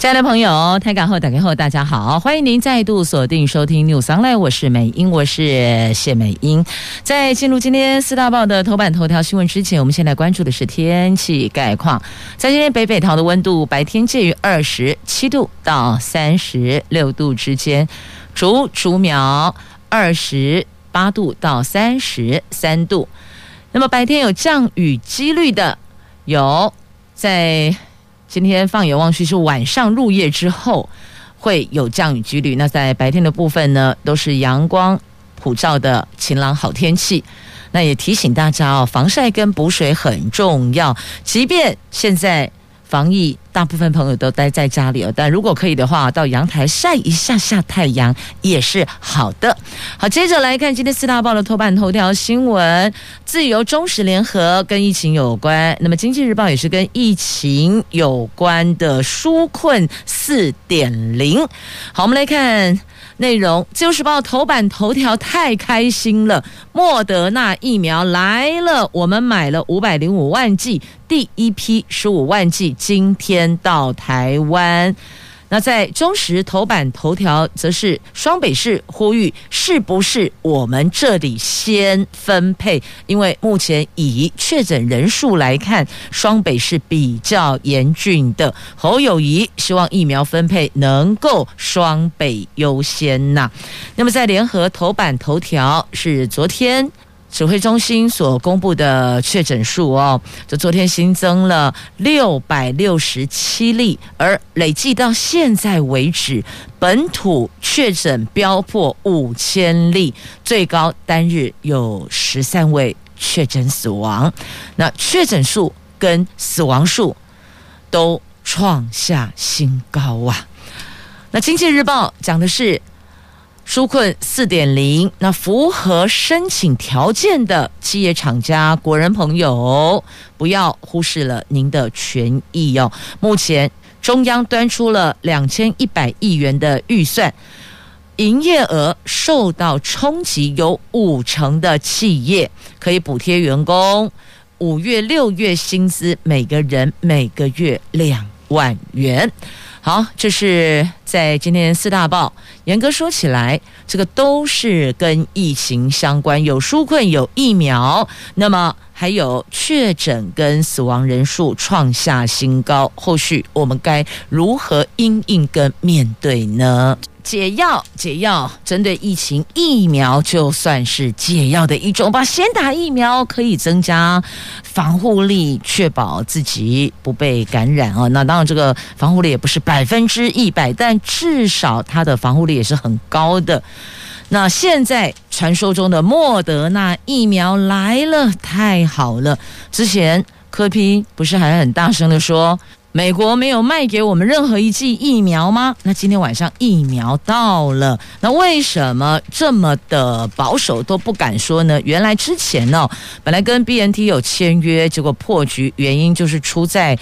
亲爱的朋友，台港后打开后，大家好，欢迎您再度锁定收听 News Online，我是美英，我是谢美英。在进入今天四大报的头版头条新闻之前，我们先来关注的是天气概况。在今天北北桃的温度白天介于二十七度到三十六度之间，竹竹苗二十八度到三十三度。那么白天有降雨几率的有在。今天放眼望去，是晚上入夜之后会有降雨几率。那在白天的部分呢，都是阳光普照的晴朗好天气。那也提醒大家哦，防晒跟补水很重要。即便现在。防疫，大部分朋友都待在家里了，但如果可以的话，到阳台晒一下下太阳也是好的。好，接着来看今天四大报的头版头条新闻：自由、中时联合跟疫情有关，那么经济日报也是跟疫情有关的纾困四点零。好，我们来看。内容，《自由时报》头版头条太开心了，莫德纳疫苗来了，我们买了五百零五万剂，第一批十五万剂今天先到台湾。那在中时头版头条，则是双北市呼吁，是不是我们这里先分配？因为目前以确诊人数来看，双北是比较严峻的。侯友谊希望疫苗分配能够双北优先呐。那么在联合头版头条是昨天。指挥中心所公布的确诊数哦，就昨天新增了六百六十七例，而累计到现在为止，本土确诊飙破五千例，最高单日有十三位确诊死亡。那确诊数跟死亡数都创下新高啊！那经济日报讲的是。纾困四点零，那符合申请条件的企业厂家、国人朋友，不要忽视了您的权益哦。目前中央端出了两千一百亿元的预算，营业额受到冲击，有五成的企业可以补贴员工五月、六月薪资，每个人每个月两万元。好，这是在今天四大报。严格说起来，这个都是跟疫情相关，有纾困，有疫苗，那么还有确诊跟死亡人数创下新高。后续我们该如何因应跟面对呢？解药，解药，针对疫情，疫苗就算是解药的一种吧。先打疫苗可以增加防护力，确保自己不被感染啊。那当然，这个防护力也不是百分之一百，但至少它的防护力也是很高的。那现在传说中的莫德纳疫苗来了，太好了！之前科批不是还很大声的说，美国没有卖给我们任何一剂疫苗吗？那今天晚上疫苗到了，那为什么这么的保守都不敢说呢？原来之前呢、哦，本来跟 BNT 有签约，结果破局，原因就是出在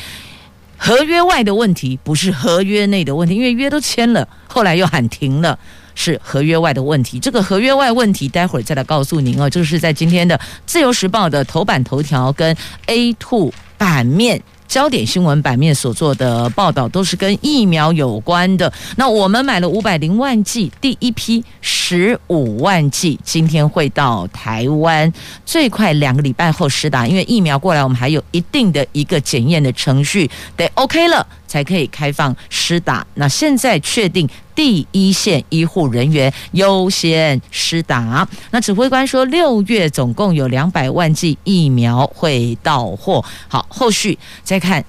合约外的问题，不是合约内的问题，因为约都签了，后来又喊停了，是合约外的问题。这个合约外问题，待会儿再来告诉您哦。就是在今天的《自由时报》的头版头条跟 A2 版面。焦点新闻版面所做的报道都是跟疫苗有关的。那我们买了五百零万剂，第一批十五万剂，今天会到台湾，最快两个礼拜后施打。因为疫苗过来，我们还有一定的一个检验的程序，得 OK 了才可以开放施打。那现在确定。第一线医护人员优先施打。那指挥官说，六月总共有两百万剂疫苗会到货。好，后续再看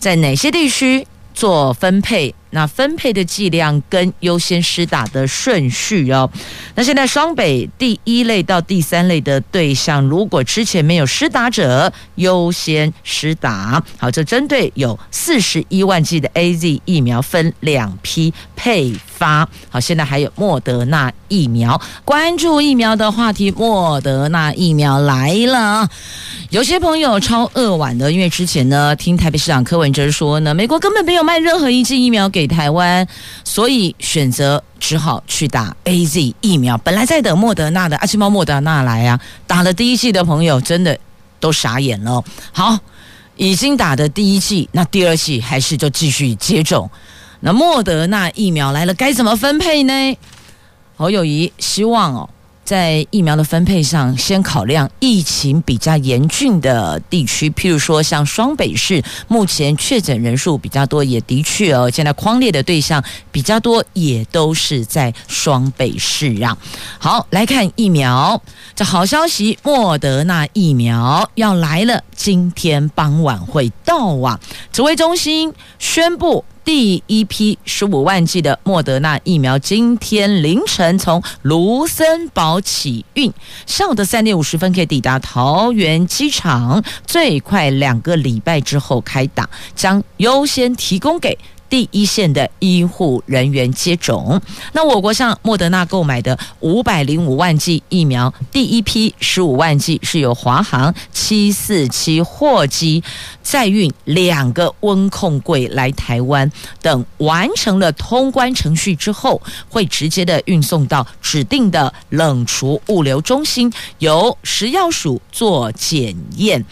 在哪些地区做分配。那分配的剂量跟优先施打的顺序哦。那现在双北第一类到第三类的对象，如果之前没有施打者，优先施打。好，就针对有四十一万剂的 AZ 疫苗，分两批配发。好，现在还有莫德纳疫苗，关注疫苗的话题，莫德纳疫苗来了。有些朋友超扼腕的，因为之前呢，听台北市长柯文哲说呢，美国根本没有卖任何一剂疫苗给台湾，所以选择只好去打 AZ 疫苗。本来在等莫德纳的阿奇猫莫德纳来啊，打了第一剂的朋友真的都傻眼了。好，已经打的第一剂，那第二剂还是就继续接种。那莫德纳疫苗来了，该怎么分配呢？侯友谊希望哦。在疫苗的分配上，先考量疫情比较严峻的地区，譬如说像双北市，目前确诊人数比较多，也的确哦，现在框列的对象比较多，也都是在双北市啊。好，来看疫苗，这好消息，莫德纳疫苗要来了，今天傍晚会到啊。指挥中心宣布。第一批十五万剂的莫德纳疫苗，今天凌晨从卢森堡起运，上午的三点五十分可以抵达桃园机场，最快两个礼拜之后开打，将优先提供给。第一线的医护人员接种。那我国向莫德纳购买的五百零五万剂疫苗，第一批十五万剂是由华航七四七货机再运两个温控柜来台湾，等完成了通关程序之后，会直接的运送到指定的冷储物流中心，由食药署做检验。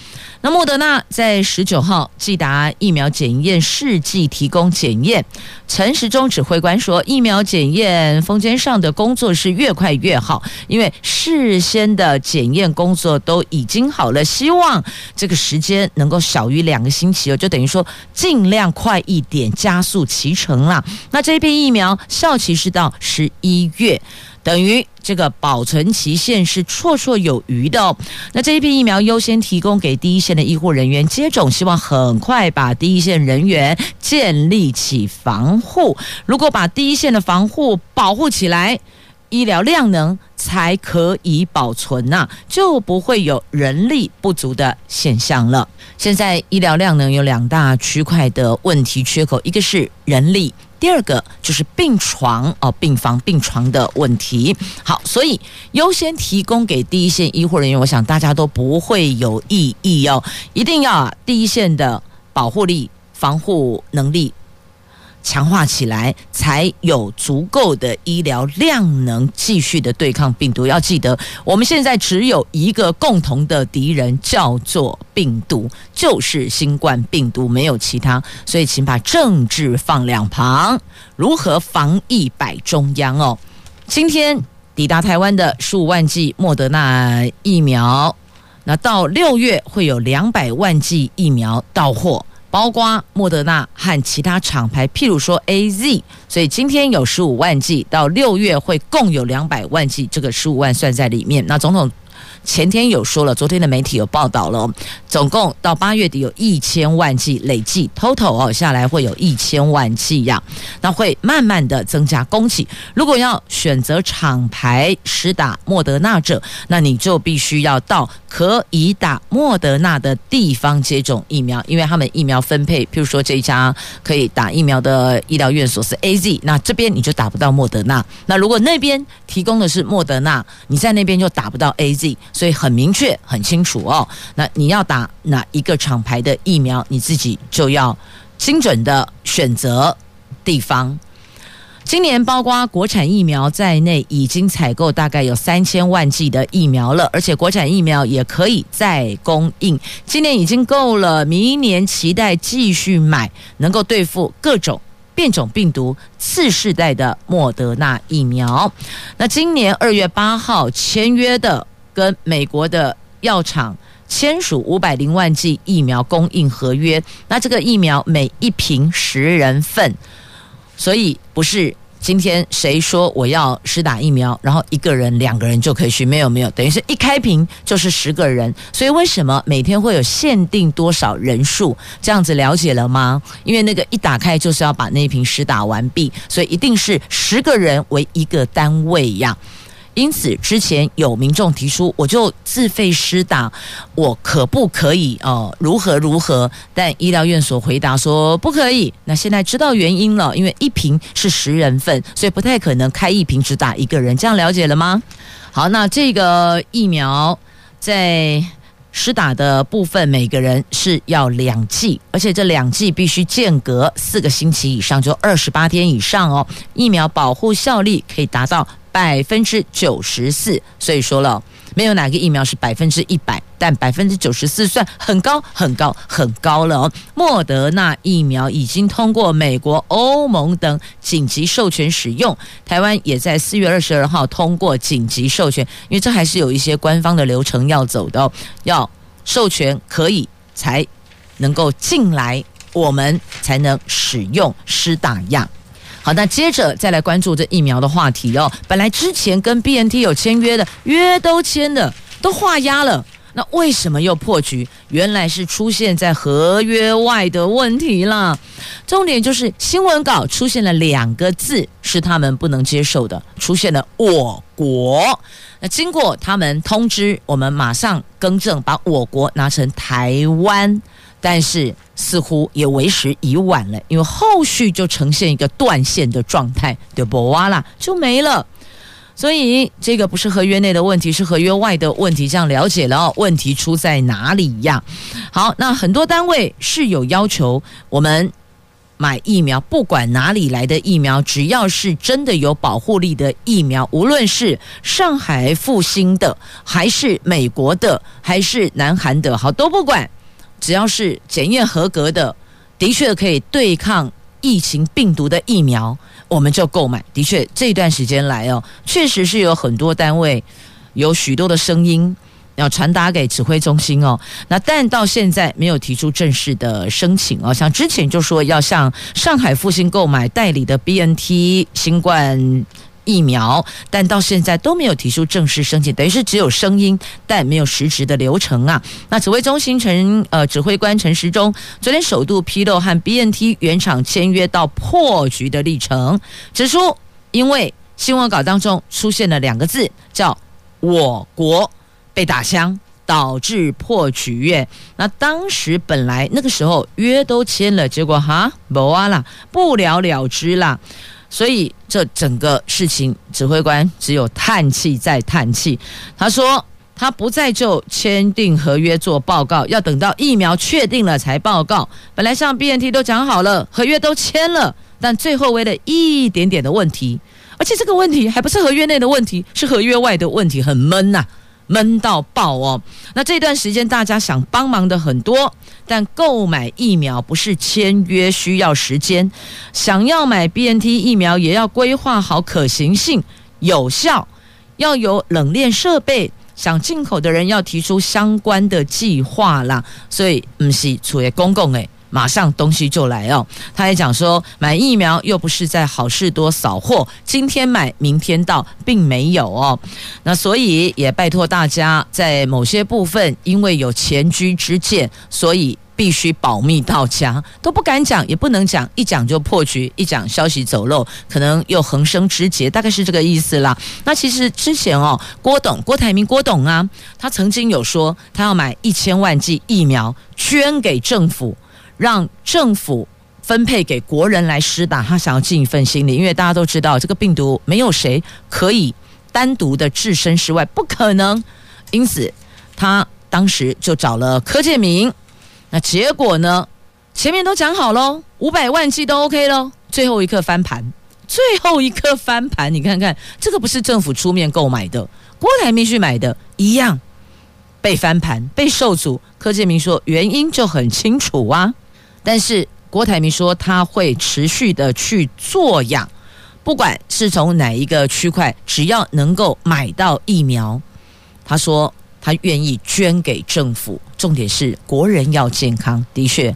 那莫德纳在十九号寄达疫苗检验试剂提供检验，陈时中指挥官说，疫苗检验封缄上的工作是越快越好，因为事先的检验工作都已经好了，希望这个时间能够小于两个星期哦，就等于说尽量快一点，加速期程啦。那这一批疫苗效期是到十一月。等于这个保存期限是绰绰有余的哦。那这一批疫苗优先提供给第一线的医护人员接种，希望很快把第一线人员建立起防护。如果把第一线的防护保护起来，医疗量能才可以保存呐，就不会有人力不足的现象了。现在医疗量能有两大区块的问题缺口，一个是人力。第二个就是病床哦，病房病床的问题。好，所以优先提供给第一线医护人员，我想大家都不会有异议哦。一定要啊，第一线的保护力、防护能力。强化起来，才有足够的医疗量能继续的对抗病毒。要记得，我们现在只有一个共同的敌人，叫做病毒，就是新冠病毒，没有其他。所以，请把政治放两旁，如何防疫摆中央哦。今天抵达台湾的十五万剂莫德纳疫苗，那到六月会有两百万剂疫苗到货。包括莫德纳和其他厂牌，譬如说 AZ，所以今天有十五万剂，到六月会共有两百万剂，这个十五万算在里面。那总统。前天有说了，昨天的媒体有报道了，总共到八月底有一千万剂累计，total 哦下来会有一千万剂呀，那会慢慢的增加供给。如果要选择厂牌施打莫德纳者，那你就必须要到可以打莫德纳的地方接种疫苗，因为他们疫苗分配，譬如说这一家可以打疫苗的医疗院所是 AZ，那这边你就打不到莫德纳。那如果那边提供的是莫德纳，你在那边就打不到 AZ。所以很明确、很清楚哦。那你要打哪一个厂牌的疫苗，你自己就要精准的选择地方。今年包括国产疫苗在内，已经采购大概有三千万剂的疫苗了，而且国产疫苗也可以再供应。今年已经够了，明年期待继续买，能够对付各种变种病毒次世代的莫德纳疫苗。那今年二月八号签约的。跟美国的药厂签署五百零万剂疫苗供应合约，那这个疫苗每一瓶十人份，所以不是今天谁说我要施打疫苗，然后一个人、两个人就可以去？没有没有，等于是一开瓶就是十个人。所以为什么每天会有限定多少人数？这样子了解了吗？因为那个一打开就是要把那一瓶施打完毕，所以一定是十个人为一个单位呀。因此，之前有民众提出，我就自费施打，我可不可以？哦、如何如何？但医疗院所回答说不可以。那现在知道原因了，因为一瓶是十人份，所以不太可能开一瓶只打一个人。这样了解了吗？好，那这个疫苗在施打的部分，每个人是要两剂，而且这两剂必须间隔四个星期以上，就二十八天以上哦。疫苗保护效力可以达到。百分之九十四，所以说了，没有哪个疫苗是百分之一百，但百分之九十四算很高很高很高了哦。莫德纳疫苗已经通过美国、欧盟等紧急授权使用，台湾也在四月二十二号通过紧急授权，因为这还是有一些官方的流程要走的哦，要授权可以才能够进来，我们才能使用施打样。好，那接着再来关注这疫苗的话题哦。本来之前跟 BNT 有签约的，约都签了，都画押了，那为什么又破局？原来是出现在合约外的问题了。重点就是新闻稿出现了两个字是他们不能接受的，出现了“我国”。那经过他们通知，我们马上更正，把“我国”拿成“台湾”。但是似乎也为时已晚了，因为后续就呈现一个断线的状态，对不？哇啦就没了。所以这个不是合约内的问题，是合约外的问题。这样了解了哦，问题出在哪里呀？好，那很多单位是有要求我们买疫苗，不管哪里来的疫苗，只要是真的有保护力的疫苗，无论是上海复兴的，还是美国的，还是南韩的，好都不管。只要是检验合格的，的确可以对抗疫情病毒的疫苗，我们就购买。的确，这段时间来哦，确实是有很多单位有许多的声音要传达给指挥中心哦。那但到现在没有提出正式的申请哦，像之前就说要向上海复星购买代理的 BNT 新冠。疫苗，但到现在都没有提出正式申请，等于是只有声音，但没有实质的流程啊。那指挥中心陈呃指挥官陈时中昨天首度披露和 BNT 原厂签约到破局的历程，指出因为新闻稿当中出现了两个字，叫“我国”被打枪，导致破局耶。那当时本来那个时候约都签了，结果哈没啊啦，不了了之啦。所以，这整个事情，指挥官只有叹气再叹气。他说，他不再就签订合约做报告，要等到疫苗确定了才报告。本来像 BNT 都讲好了，合约都签了，但最后为了一点点的问题，而且这个问题还不是合约内的问题，是合约外的问题，很闷呐、闷到爆哦！那这段时间大家想帮忙的很多，但购买疫苗不是签约需要时间，想要买 BNT 疫苗也要规划好可行性、有效，要有冷链设备，想进口的人要提出相关的计划啦。所以不是处于公共诶。马上东西就来哦！他还讲说，买疫苗又不是在好事多扫货，今天买明天到，并没有哦。那所以也拜托大家，在某些部分，因为有前车之鉴，所以必须保密到家，都不敢讲，也不能讲，一讲就破局，一讲消息走漏，可能又横生枝节，大概是这个意思啦。那其实之前哦，郭董郭台铭郭董啊，他曾经有说，他要买一千万剂疫苗捐给政府。让政府分配给国人来施打，他想要尽一份心力，因为大家都知道这个病毒没有谁可以单独的置身事外，不可能。因此，他当时就找了柯建铭。那结果呢？前面都讲好喽，五百万剂都 OK 喽，最后一刻翻盘，最后一刻翻盘，你看看这个不是政府出面购买的，郭台铭去买的，一样被翻盘，被受阻。柯建铭说原因就很清楚啊。但是郭台铭说他会持续的去作养，不管是从哪一个区块，只要能够买到疫苗，他说他愿意捐给政府。重点是国人要健康，的确，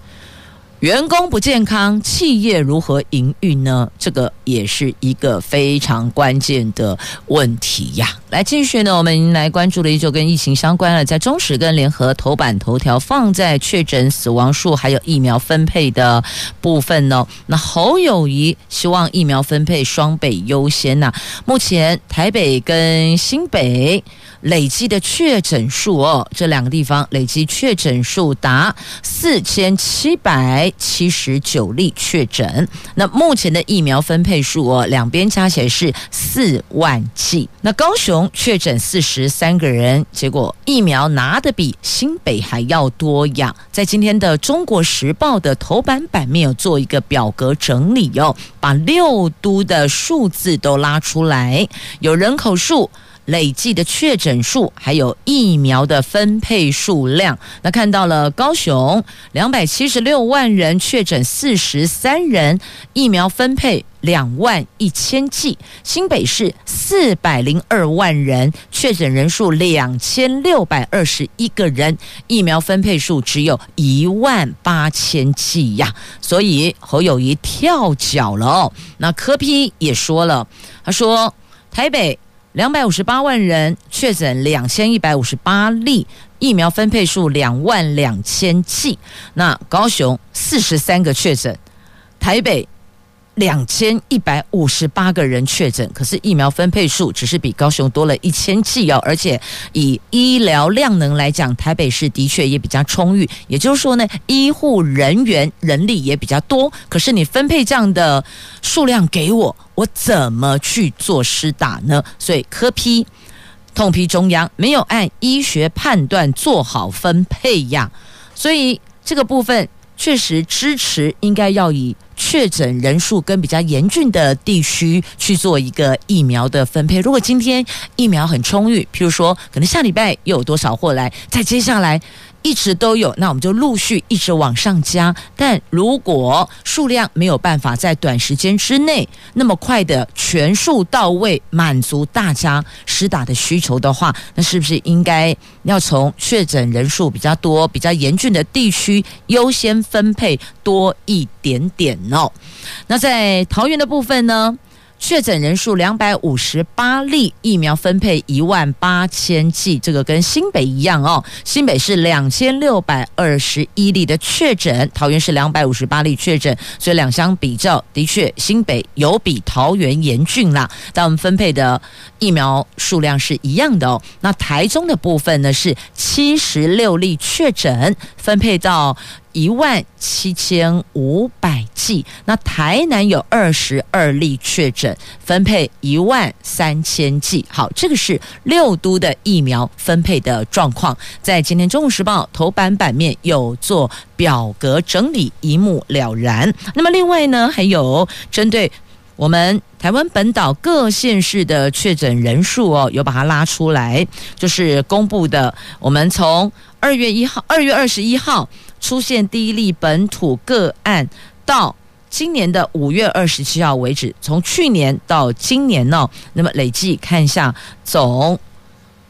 员工不健康，企业如何营运呢？这个也是一个非常关键的问题呀。来，继续呢，我们来关注的依旧跟疫情相关了，在中时跟联合头版头条放在确诊死亡数还有疫苗分配的部分呢。那侯友谊希望疫苗分配双倍优先呐。目前台北跟新北。累积的确诊数哦，这两个地方累积确诊数达四千七百七十九例确诊。那目前的疫苗分配数哦，两边加起来是四万剂。那高雄确诊四十三个人，结果疫苗拿的比新北还要多呀。在今天的《中国时报》的头版版面有做一个表格整理哦，把六都的数字都拉出来，有人口数。累计的确诊数，还有疫苗的分配数量，那看到了高雄两百七十六万人确诊四十三人，疫苗分配两万一千剂；新北市四百零二万人确诊人数两千六百二十一个人，疫苗分配数只有一万八千剂呀。所以侯友谊跳脚了哦。那柯批也说了，他说台北。两百五十八万人确诊，两千一百五十八例，疫苗分配数两万两千剂。那高雄四十三个确诊，台北。两千一百五十八个人确诊，可是疫苗分配数只是比高雄多了一千剂哦，而且以医疗量能来讲，台北市的确也比较充裕，也就是说呢，医护人员人力也比较多。可是你分配这样的数量给我，我怎么去做施打呢？所以科批痛批中央没有按医学判断做好分配呀，所以这个部分确实支持应该要以。确诊人数跟比较严峻的地区去做一个疫苗的分配。如果今天疫苗很充裕，譬如说，可能下礼拜又有多少货来，再接下来。一直都有，那我们就陆续一直往上加。但如果数量没有办法在短时间之内那么快的全数到位，满足大家施打的需求的话，那是不是应该要从确诊人数比较多、比较严峻的地区优先分配多一点点呢？那在桃园的部分呢？确诊人数两百五十八例，疫苗分配一万八千剂，这个跟新北一样哦。新北是两千六百二十一例的确诊，桃园是两百五十八例确诊，所以两相比较，的确新北有比桃园严峻啦。但我们分配的疫苗数量是一样的哦。那台中的部分呢是七十六例确诊，分配到。一万七千五百剂，那台南有二十二例确诊，分配一万三千剂。好，这个是六都的疫苗分配的状况，在今天《中国时报》头版版面有做表格整理，一目了然。那么另外呢，还有针对我们台湾本岛各县市的确诊人数哦，有把它拉出来，就是公布的。我们从二月一号，二月二十一号。出现第一例本土个案，到今年的五月二十七号为止，从去年到今年呢，那么累计看一下总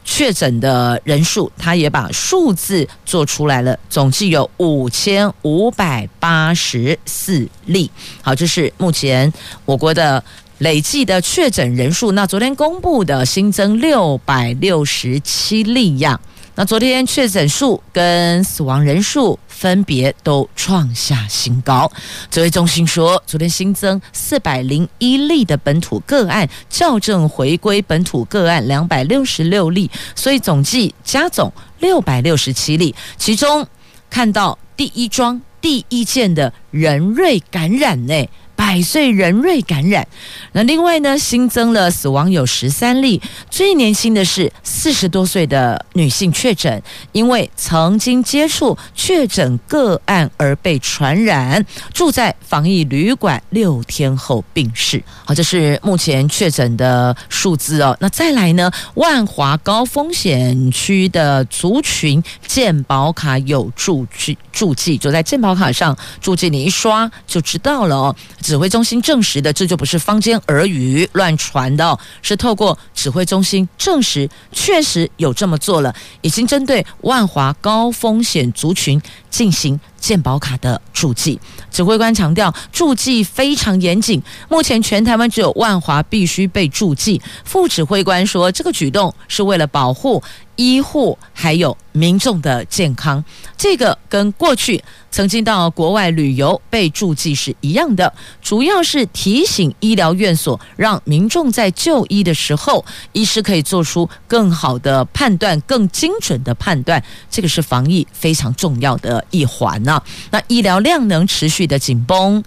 确诊的人数，他也把数字做出来了，总计有五千五百八十四例。好，这是目前我国的累计的确诊人数。那昨天公布的新增六百六十七例呀。那昨天确诊数跟死亡人数分别都创下新高。指挥中心说，昨天新增四百零一例的本土个案，校正回归本土个案两百六十六例，所以总计加总六百六十七例。其中看到第一桩第一件的人瑞感染呢。百岁人瑞感染，那另外呢，新增了死亡有十三例，最年轻的是四十多岁的女性确诊，因为曾经接触确诊个案而被传染，住在防疫旅馆六天后病逝。好，这是目前确诊的数字哦。那再来呢，万华高风险区的族群健保卡有注记，注记就在健保卡上注记，你一刷就知道了哦。指挥中心证实的，这就不是坊间耳语乱传的，是透过指挥中心证实，确实有这么做了，已经针对万华高风险族群进行健保卡的注记。指挥官强调，注记非常严谨，目前全台湾只有万华必须被注记。副指挥官说，这个举动是为了保护医护还有民众的健康，这个跟过去曾经到国外旅游被注记是一样的，主要是提醒医疗院所，让民众在就医的时候，医师可以做出更好的判断、更精准的判断，这个是防疫非常重要的一环呢、那医疗量能持续的紧绷，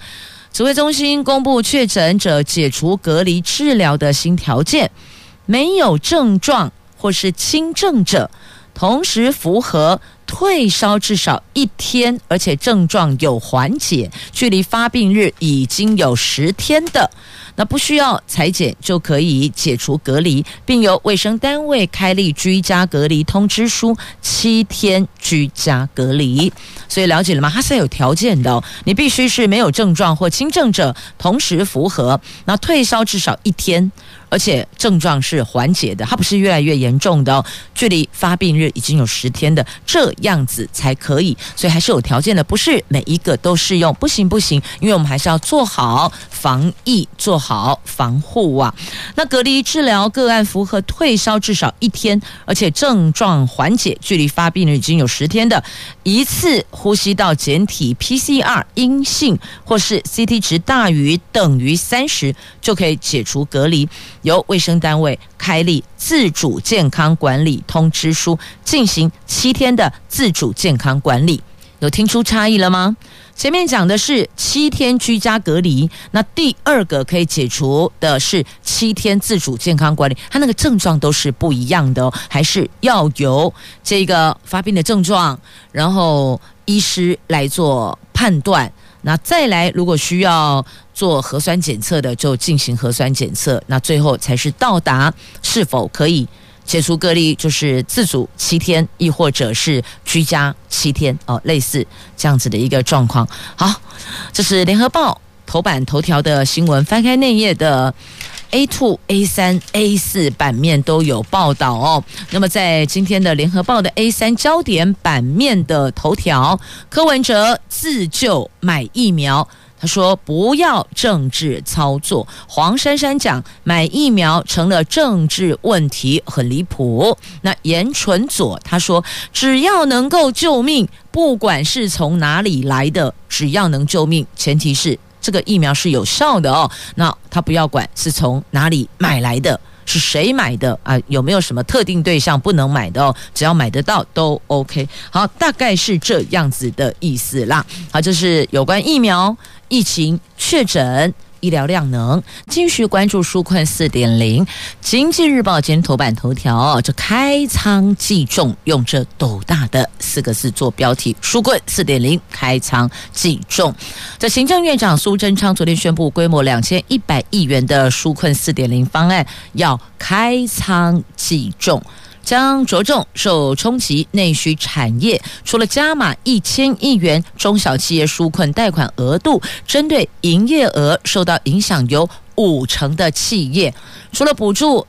指挥中心公布确诊者解除隔离治疗的新条件，没有症状。或是轻症者，同时符合退烧至少一天，而且症状有缓解，距离发病日已经有十天的，那不需要采检就可以解除隔离，并由卫生单位开立居家隔离通知书，七天居家隔离。所以了解了吗？它是有条件的，你必须是没有症状或轻症者，同时符合，那退烧至少一天。而且症状是缓解的，它不是越来越严重的哦。距离发病日已经有十天的这样子才可以，所以还是有条件的，不是每一个都适用。不行不行，因为我们还是要做好防疫，做好防护啊。那隔离治疗个案符合退烧至少一天，而且症状缓解，距离发病日已经有十天的，一次呼吸道检体 PCR 阴性或是 CT 值大于等于三十，就可以解除隔离。由卫生单位开立自主健康管理通知书，进行七天的自主健康管理。有听出差异了吗？前面讲的是七天居家隔离，那第二个可以解除的是七天自主健康管理，它那个症状都是不一样的哦，还是要由这个发病的症状，然后医师来做判断。那再来，如果需要做核酸检测的，就进行核酸检测。那最后才是到达是否可以解除隔离，就是自主七天，亦或者是居家七天哦，类似这样子的一个状况。好，这是联合报头版头条的新闻，翻开内页的。A two、A 三、A 四版面都有报道哦。那么，在今天的联合报的 A 三焦点版面的头条，柯文哲自救买疫苗，他说不要政治操作。黄珊珊讲买疫苗成了政治问题，很离谱。那严纯左他说，只要能够救命，不管是从哪里来的，只要能救命，前提是。这个疫苗是有效的哦，那他不要管是从哪里买来的，是谁买的啊？有没有什么特定对象不能买的哦？只要买得到都 OK。好，大概是这样子的意思啦。好，这是有关疫苗疫情确诊。医疗量能，继续关注纾困四点零。经济日报今天头版头条，这开仓计重，用这斗大的四个字做标题。纾困四点零，开仓计重。这行政院长苏贞昌昨天宣布，规模两千一百亿元的纾困四点零方案要开仓计重。将着重受冲击内需产业，除了加码一千亿元中小企业纾困贷款额度，针对营业额受到影响有五成的企业，除了补助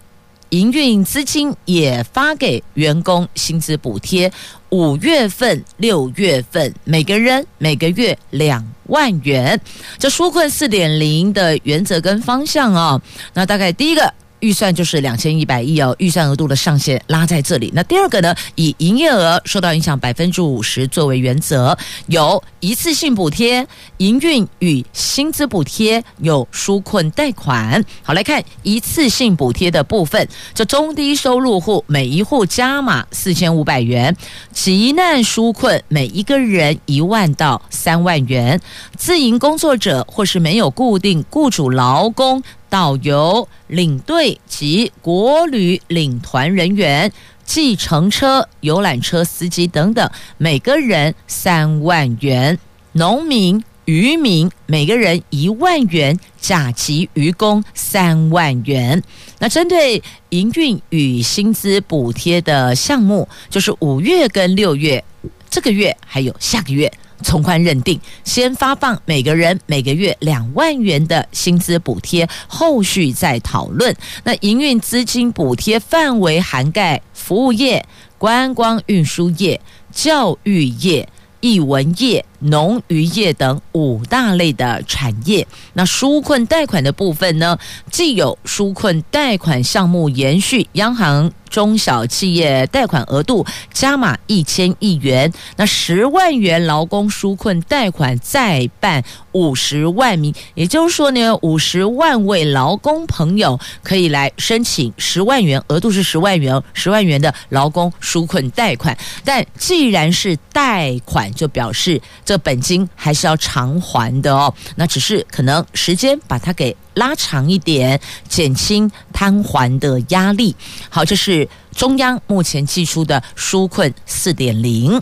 营运资金，也发给员工薪资补贴。五月份、六月份，每个人每个月两万元。这纾困四点零的原则跟方向啊，那大概第一个。预算就是两千一百亿哦，预算额度的上限拉在这里。那第二个呢，以营业额受到影响百分之五十作为原则，有一次性补贴、营运与薪资补贴，有纾困贷款。好，来看一次性补贴的部分，这中低收入户每一户加码四千五百元，急难纾困每一个人一万到三万元，自营工作者或是没有固定雇主劳工。导游、领队及国旅领团人员、计程车、游览车司机等等，每个人三万元；农民、渔民每个人一万元；甲级渔工三万元。那针对营运与薪资补贴的项目，就是五月跟六月，这个月还有下个月。从宽认定，先发放每个人每个月两万元的薪资补贴，后续再讨论。那营运资金补贴范围涵盖服务业、观光运输业、教育业。艺文业、农渔业等五大类的产业，那纾困贷款的部分呢，既有纾困贷款项目延续，央行。中小企业贷款额度加码一千亿元，那十万元劳工纾困贷款再办五十万名，也就是说呢，五十万位劳工朋友可以来申请十万元，额度是十万元，十万元的劳工纾困贷款。但既然是贷款，就表示这本金还是要偿还的哦，那只是可能时间把它给。拉长一点，减轻摊还的压力。好，这是中央目前寄出的纾困四点零。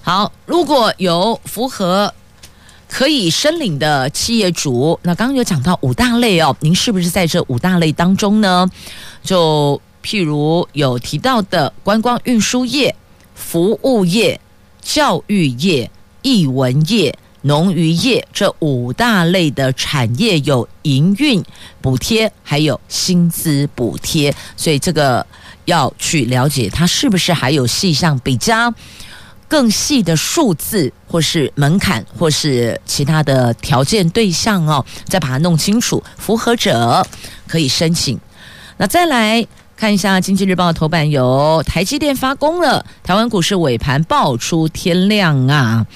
好，如果有符合可以申领的企业主，那刚刚有讲到五大类哦，您是不是在这五大类当中呢？就譬如有提到的观光运输业、服务业、教育业、艺文业。农渔业这五大类的产业有营运补贴，还有薪资补贴，所以这个要去了解它是不是还有细项比较更细的数字，或是门槛，或是其他的条件对象哦，再把它弄清楚，符合者可以申请。那再来看一下《经济日报》头版有台积电发功了，台湾股市尾盘爆出天亮啊！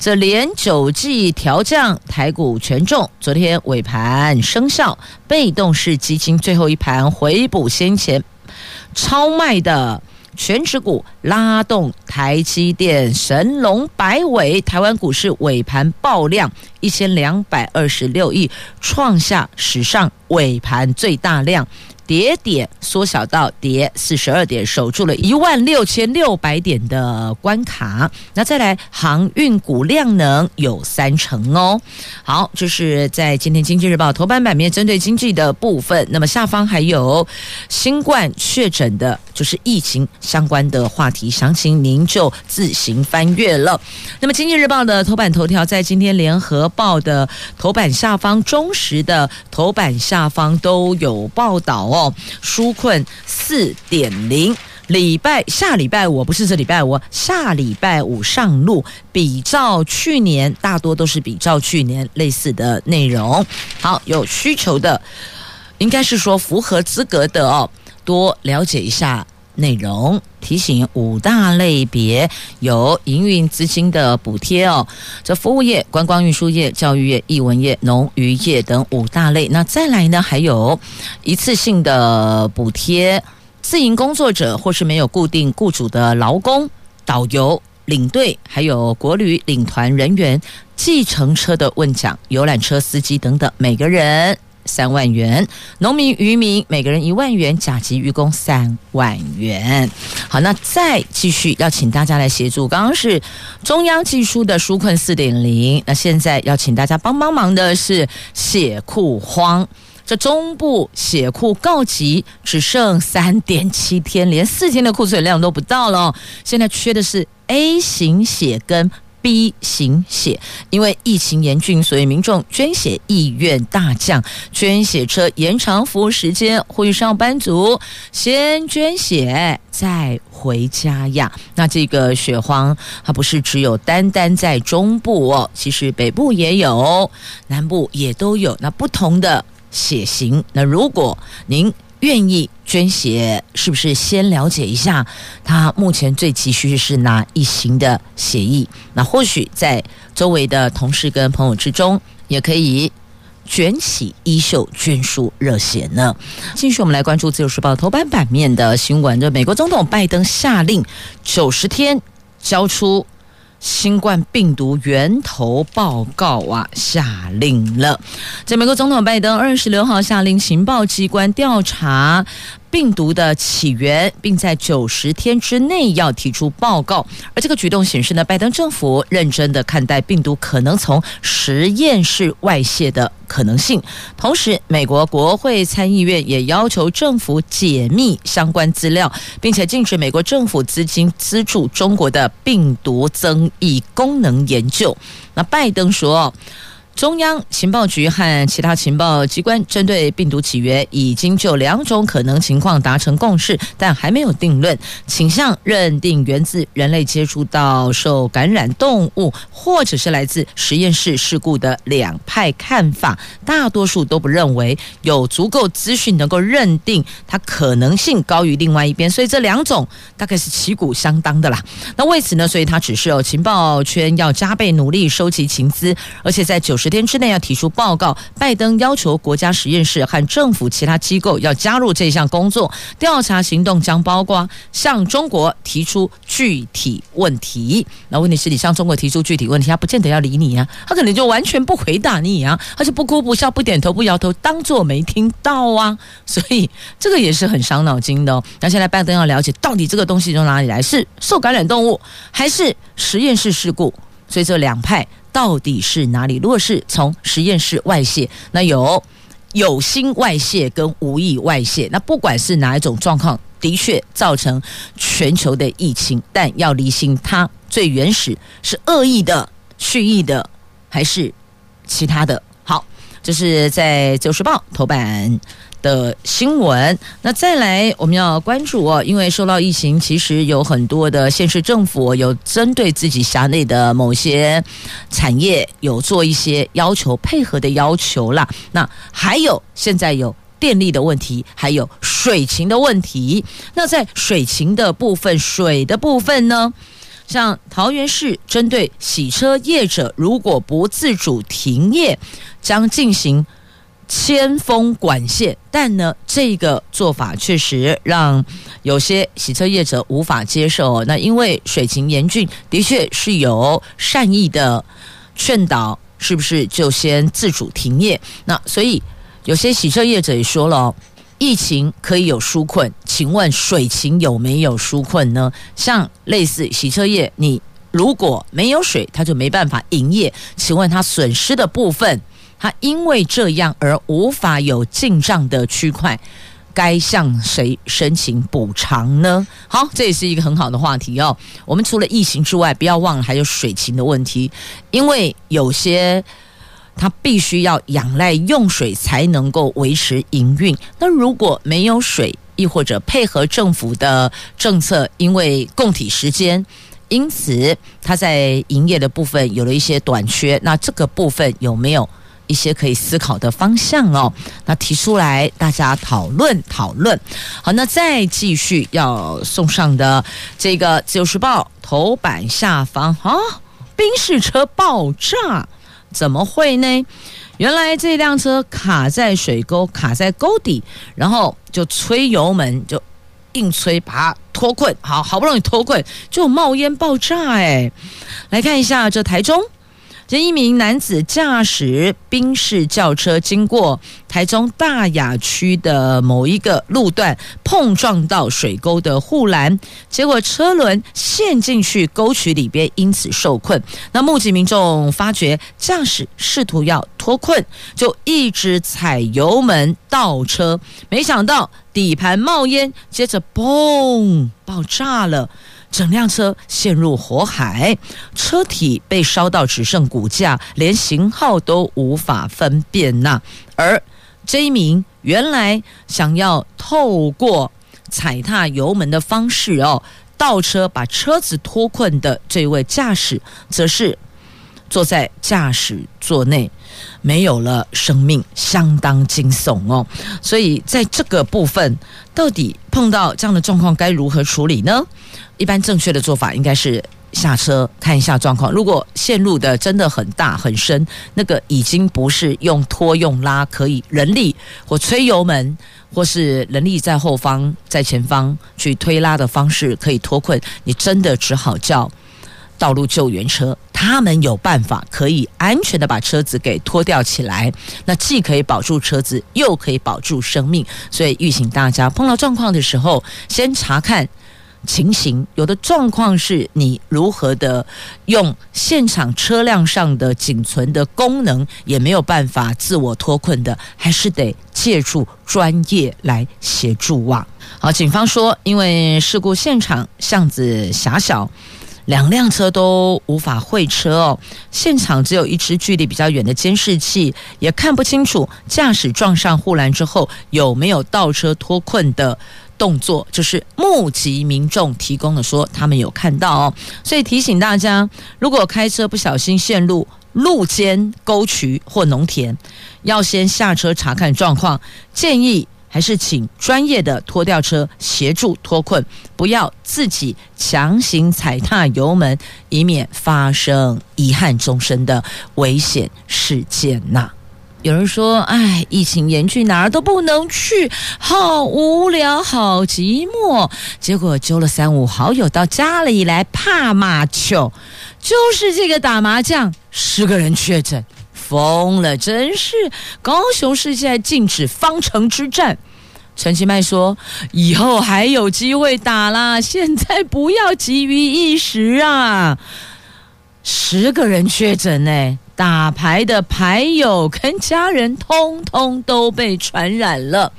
这连九季调降台股权重，昨天尾盘生效，被动式基金最后一盘回补先前。超卖的权值股，拉动台积电神龙摆尾，台湾股市尾盘爆量一千两百二十六亿，创下史上尾盘最大量。跌点缩小到跌四十二点，守住了一万六千六百点的关卡。那再来，航运股量能有三成哦。好，这是在今天《经济日报》头版版面针对经济的部分。那么下方还有新冠确诊的，就是疫情相关的话题，详情您就自行翻阅了。那么《经济日报》的头版头条，在今天《联合报》的头版下方、中时的头版下方都有报道哦。纾困四点零，礼拜下礼拜五不是这礼拜五，下礼拜五上路。比照去年，大多都是比照去年类似的内容。好，有需求的，应该是说符合资格的哦，多了解一下内容。提醒五大类别有营运资金的补贴哦，这服务业、观光运输业、教育业、艺文业、农渔业等五大类。那再来呢，还有一次性的补贴，自营工作者或是没有固定雇主的劳工、导游、领队，还有国旅领团人员、计程车的问奖、游览车司机等等，每个人。三万元，农民渔民每个人一万元，甲级渔工三万元。好，那再继续要请大家来协助。刚刚是中央技术的纾困四点零，那现在要请大家帮帮忙的是血库荒。这中部血库告急，只剩三点七天，连四天的库存量都不到了。现在缺的是 A 型血跟。B 型血，因为疫情严峻，所以民众捐血意愿大降，捐血车延长服务时间，呼吁上班族先捐血再回家呀。那这个血荒，它不是只有单单在中部哦，其实北部也有，南部也都有。那不同的血型，那如果您。愿意捐血，是不是先了解一下他目前最急需是哪一型的血液？那或许在周围的同事跟朋友之中，也可以卷起衣袖捐输热血呢。继续，我们来关注《自由时报》头版版面的新闻：这美国总统拜登下令九十天交出。新冠病毒源头报告啊，下令了。在美国总统拜登二十六号下令情报机关调查病毒的起源，并在九十天之内要提出报告。而这个举动显示呢，拜登政府认真的看待病毒可能从实验室外泄的可能性。同时，美国国会参议院也要求政府解密相关资料，并且禁止美国政府资金资助中国的病毒增益功能研究。那拜登说。中央情报局和其他情报机关针对病毒起源已经就两种可能情况达成共识，但还没有定论。倾向认定源自人类接触到受感染动物，或者是来自实验室事故的两派看法，大多数都不认为有足够资讯能够认定它可能性高于另外一边，所以这两种大概是旗鼓相当的啦。那为此呢，所以他只是有情报圈要加倍努力收集情资，而且在九十天之内要提出报告，拜登要求国家实验室和政府其他机构要加入这项工作。调查行动将包括向中国提出具体问题。那问题是，你向中国提出具体问题，他不见得要理你啊，他可能就完全不回答你啊，他就不哭不笑、不点头不摇头，当做没听到啊。所以这个也是很伤脑筋的哦。那现在拜登要了解，到底这个东西从哪里来？是受感染动物，还是实验室事故？所以这两派。到底是哪里？如果是从实验室外泄，那有有心外泄跟无意外泄，那不管是哪一种状况，的确造成全球的疫情。但要厘清它最原始是恶意的、蓄意的，还是其他的。好，这是在《九时报》头版。的新闻，那再来我们要关注哦，因为受到疫情，其实有很多的县市政府有针对自己辖内的某些产业有做一些要求配合的要求啦。那还有现在有电力的问题，还有水情的问题。那在水情的部分，水的部分呢，像桃园市针对洗车业者，如果不自主停业，将进行。千封管线，但呢，这个做法确实让有些洗车业者无法接受。那因为水情严峻，的确是有善意的劝导，是不是就先自主停业？那所以有些洗车业者也说了，疫情可以有纾困，请问水情有没有纾困呢？像类似洗车业，你如果没有水，他就没办法营业，请问他损失的部分？他因为这样而无法有进账的区块，该向谁申请补偿呢？好，这也是一个很好的话题哦。我们除了疫情之外，不要忘了还有水情的问题，因为有些他必须要仰赖用水才能够维持营运。那如果没有水，亦或者配合政府的政策，因为供体时间，因此他在营业的部分有了一些短缺。那这个部分有没有？一些可以思考的方向哦，那提出来大家讨论讨论。好，那再继续要送上的这个《自由时报》头版下方啊，宾士车爆炸，怎么会呢？原来这辆车卡在水沟，卡在沟底，然后就吹油门，就硬吹把它脱困，好好不容易脱困，就冒烟爆炸哎！来看一下这台中。这一名男子驾驶宾士轿车经过台中大雅区的某一个路段，碰撞到水沟的护栏，结果车轮陷进去沟渠里边，因此受困。那目击民众发觉驾驶试图要脱困，就一直踩油门倒车，没想到底盘冒烟，接着嘣爆炸了。整辆车陷入火海，车体被烧到只剩骨架，连型号都无法分辨呐。而这一名原来想要透过踩踏油门的方式哦，倒车把车子脱困的这位驾驶，则是坐在驾驶座内，没有了生命，相当惊悚哦。所以在这个部分，到底碰到这样的状况该如何处理呢？一般正确的做法应该是下车看一下状况。如果陷入的真的很大很深，那个已经不是用拖用拉可以人力或催油门，或是人力在后方在前方去推拉的方式可以脱困。你真的只好叫道路救援车，他们有办法可以安全的把车子给拖吊起来，那既可以保住车子，又可以保住生命。所以预请大家碰到状况的时候，先查看。情形，有的状况是你如何的用现场车辆上的仅存的功能也没有办法自我脱困的，还是得借助专业来协助啊。好，警方说，因为事故现场巷子狭小，两辆车都无法会车哦。现场只有一支距离比较远的监视器，也看不清楚驾驶撞上护栏之后有没有倒车脱困的。动作就是目击民众提供的，说他们有看到哦，所以提醒大家，如果开车不小心陷入路肩沟渠或农田，要先下车查看状况，建议还是请专业的拖吊车协助脱困，不要自己强行踩踏油门，以免发生遗憾终生的危险事件呐。有人说：“哎，疫情严峻，哪儿都不能去，好无聊，好寂寞。”结果揪了三五好友到家里来怕麻球，就是这个打麻将，十个人确诊，疯了，真是！高雄市现在禁止方城之战。陈其迈说：“以后还有机会打啦，现在不要急于一时啊。”十个人确诊呢。打牌的牌友跟家人通通都被传染了。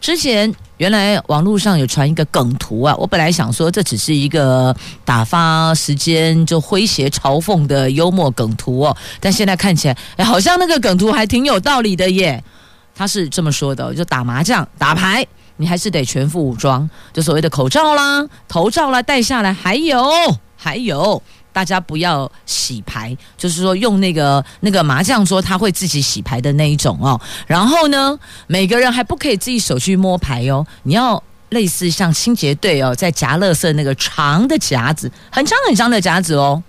之前原来网络上有传一个梗图啊，我本来想说这只是一个打发时间就诙谐嘲讽的幽默梗图哦，但现在看起来，哎，好像那个梗图还挺有道理的耶。他是这么说的，就打麻将、打牌，你还是得全副武装，就所谓的口罩啦、头罩啦戴下来，还有还有。大家不要洗牌，就是说用那个那个麻将桌，它会自己洗牌的那一种哦。然后呢，每个人还不可以自己手去摸牌哦。你要类似像清洁队哦，在夹乐色那个长的夹子，很长很长的夹子哦。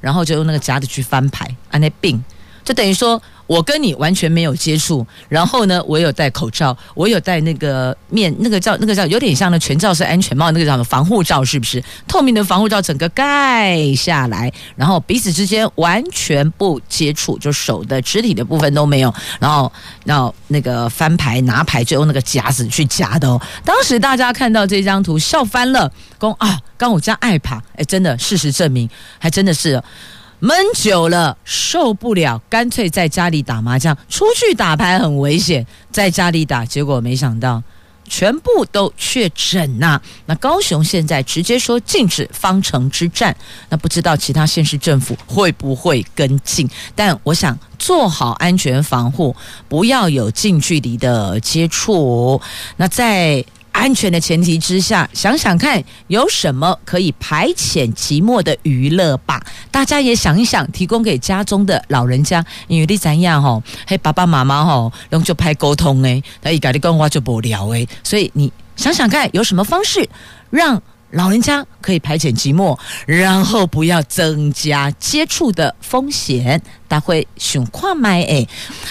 然后就用那个夹子去翻牌，按那并，就等于说。我跟你完全没有接触，然后呢，我有戴口罩，我有戴那个面，那个叫那个叫有点像那全罩式安全帽，那个叫什么防护罩，是不是？透明的防护罩整个盖下来，然后彼此之间完全不接触，就手的肢体的部分都没有，然后然后那个翻牌拿牌就用那个夹子去夹的哦。当时大家看到这张图笑翻了，说啊，刚我家爱爬，哎，真的，事实证明还真的是。闷久了受不了，干脆在家里打麻将。出去打牌很危险，在家里打，结果没想到全部都确诊呐。那高雄现在直接说禁止方城之战，那不知道其他县市政府 会不会跟进？但我想做好安全防护，不要有近距离的接触。那在。安全的前提之下，想想看有什么可以排遣寂寞的娱乐吧。大家也想一想，提供给家中的老人家，因为你怎样吼，嘿爸爸妈妈吼，用就拍沟通诶，他一家的讲话就无聊诶，所以你想想看，有什么方式让。老人家可以排遣寂寞，然后不要增加接触的风险。大会选跨麦诶，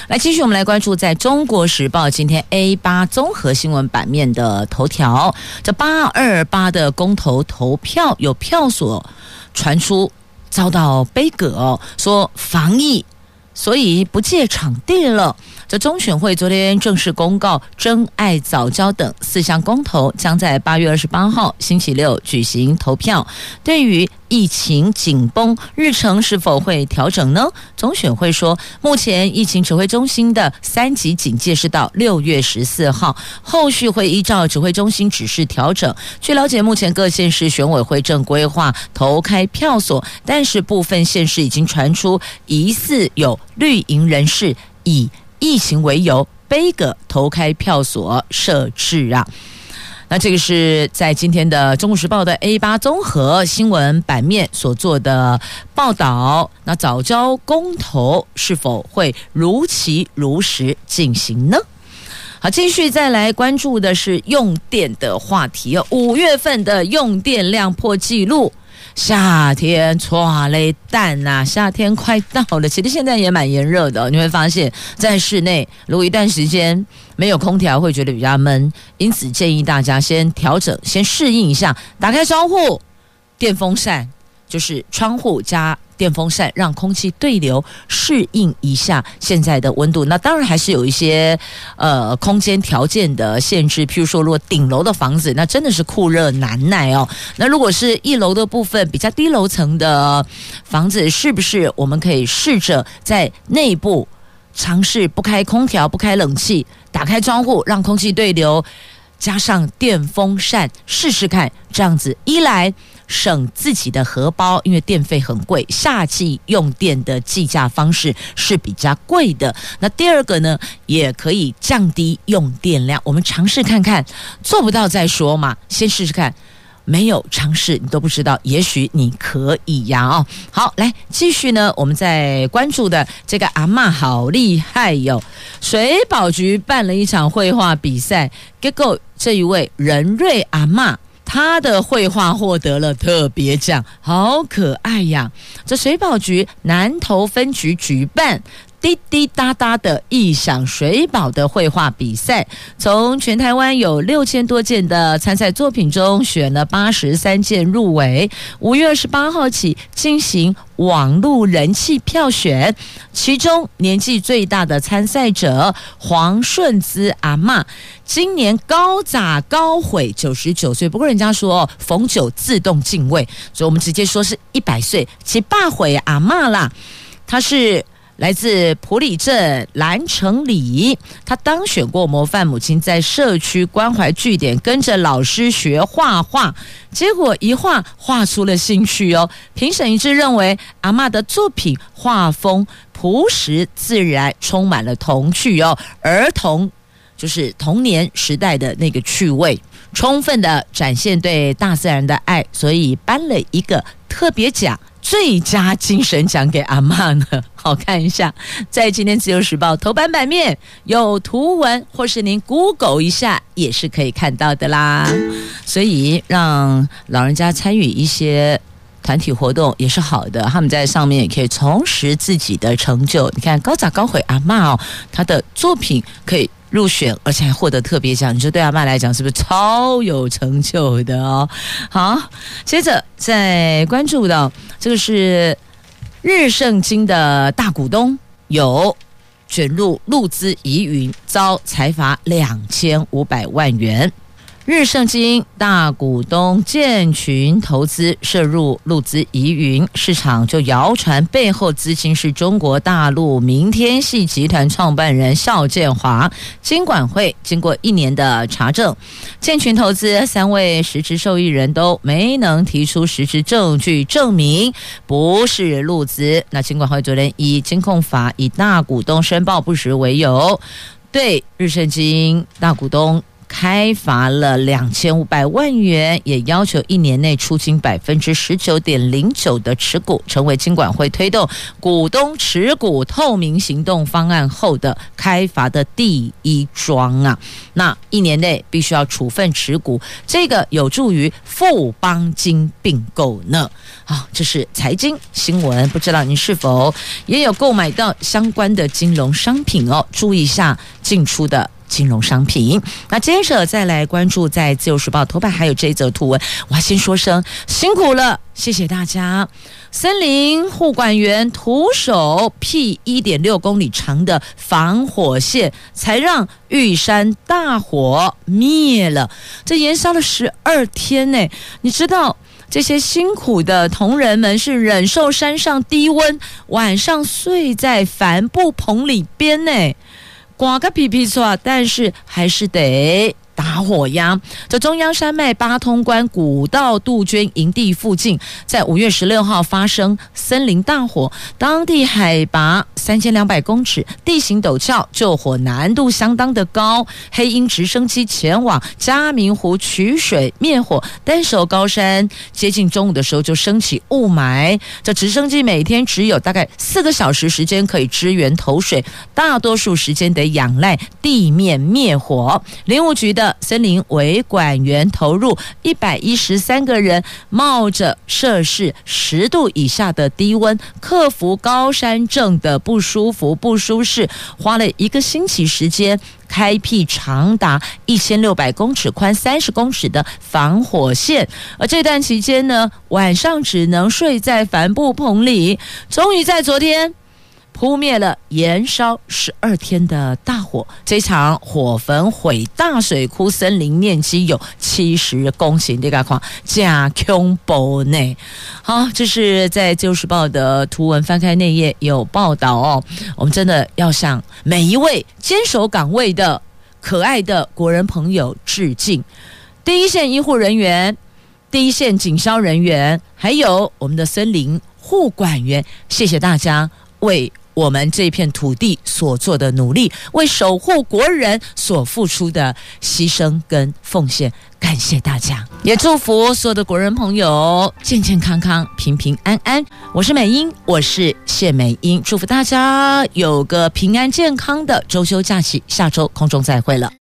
来继续我们来关注在中国时报今天 A 八综合新闻版面的头条。这八二八的公投投票有票所传出遭到杯葛，说防疫，所以不借场地了。这中选会昨天正式公告，真爱早教等四项公投将在八月二十八号星期六举行投票。对于疫情紧绷，日程是否会调整呢？中选会说，目前疫情指挥中心的三级警戒是到六月十四号，后续会依照指挥中心指示调整。据了解，目前各县市选委会正规划投开票所，但是部分县市已经传出疑似有绿营人士以疫情为由，杯葛投开票所设置啊。那这个是在今天的《中国时报》的 A 八综合新闻版面所做的报道。那早教公投是否会如期如实进行呢？好，继续再来关注的是用电的话题哦。五月份的用电量破纪录。夏天错嘞蛋呐，夏天快到了。其实现在也蛮炎热的，你会发现在室内如果一段时间没有空调，会觉得比较闷。因此建议大家先调整，先适应一下，打开窗户，电风扇就是窗户加电风扇，让空气对流，适应一下现在的温度。那当然还是有一些呃空间条件的限制，譬如说，如果顶楼的房子，那真的是酷热难耐哦。那如果是一楼的部分，比较低楼层的房子，是不是我们可以试着在内部尝试不开空调、不开冷气，打开窗户，让空气对流，加上电风扇，试试看，这样子一来。省自己的荷包，因为电费很贵，夏季用电的计价方式是比较贵的。那第二个呢，也可以降低用电量。我们尝试看看，做不到再说嘛，先试试看。没有尝试，你都不知道，也许你可以呀！哦，好，来继续呢，我们在关注的这个阿嬷好厉害哟。水保局办了一场绘画比赛，结果这一位仁瑞阿嬷。他的绘画获得了特别奖，好可爱呀！这水保局南投分局举办。滴滴答答的异想水宝的绘画比赛，从全台湾有六千多件的参赛作品中选了八十三件入围。五月二十八号起进行网络人气票选，其中年纪最大的参赛者黄顺姿阿嬷，今年高咋高悔九十九岁。不过人家说逢九自动进位，所以我们直接说是一百岁，其爸悔阿嬷啦，他是。来自普里镇蓝城里，他当选过模范母亲，在社区关怀据点跟着老师学画画，结果一画画出了兴趣哦。评审一致认为阿嬷的作品画风朴实自然，充满了童趣哦，儿童就是童年时代的那个趣味，充分的展现对大自然的爱，所以颁了一个特别奖。最佳精神奖给阿嬷呢？好看一下，在今天自由时报头版版面有图文，或是您 Google 一下也是可以看到的啦。所以让老人家参与一些团体活动也是好的，他们在上面也可以重拾自己的成就。你看高咋高悔阿嬷哦，他的作品可以。入选，而且还获得特别奖，你说对阿曼来讲是不是超有成就的哦？好，接着再关注到这个是日盛金的大股东有卷入陆资疑云，遭财罚两千五百万元。日盛金大股东建群投资涉入陆资疑云，市场就谣传背后资金是中国大陆明天系集团创办人邵建华。金管会经过一年的查证，建群投资三位实质受益人都没能提出实质证据证明不是陆资。那金管会昨天以金控法以大股东申报不实为由，对日盛金大股东。开罚了两千五百万元，也要求一年内出清百分之十九点零九的持股，成为金管会推动股东持股透明行动方案后的开罚的第一桩啊！那一年内必须要处分持股，这个有助于富邦金并购呢。好，这是财经新闻，不知道您是否也有购买到相关的金融商品哦？注意一下进出的。金融商品，那接着再来关注在《自由时报》头版还有这一则图文，我还先说声辛苦了，谢谢大家。森林护管员徒手辟一点六公里长的防火线，才让玉山大火灭了。这延烧了十二天呢，你知道这些辛苦的同仁们是忍受山上低温，晚上睡在帆布棚里边呢。刮个皮皮做，但是还是得。打火呀！这中央山脉八通关古道杜鹃营地附近，在五月十六号发生森林大火，当地海拔三千两百公尺，地形陡峭，救火难度相当的高。黑鹰直升机前往嘉明湖取水灭火，但守高山，接近中午的时候就升起雾霾。这直升机每天只有大概四个小时时间可以支援投水，大多数时间得仰赖地面灭火。林务局的。森林维管员投入一百一十三个人，冒着摄氏十度以下的低温，克服高山症的不舒服、不舒适，花了一个星期时间。开辟长达一千六百公尺、宽三十公尺的防火线，而这段期间呢，晚上只能睡在帆布棚里。终于在昨天扑灭了延烧十二天的大火。这场火焚毁大水窟森林面积有七十公顷，这个况假恐怖呢。好，这是在《旧时报》的图文翻开内页有报道哦。我们真的要向每一位坚守岗位的可爱的国人朋友致敬。第一线医护人员、第一线警消人员，还有我们的森林护管员，谢谢大家为我们这片土地所做的努力，为守护国人所付出的牺牲跟奉献，感谢大家，也祝福所有的国人朋友健健康康、平平安安。我是美英，我是谢美英，祝福大家有个平安健康的周休假期，下周空中再会了。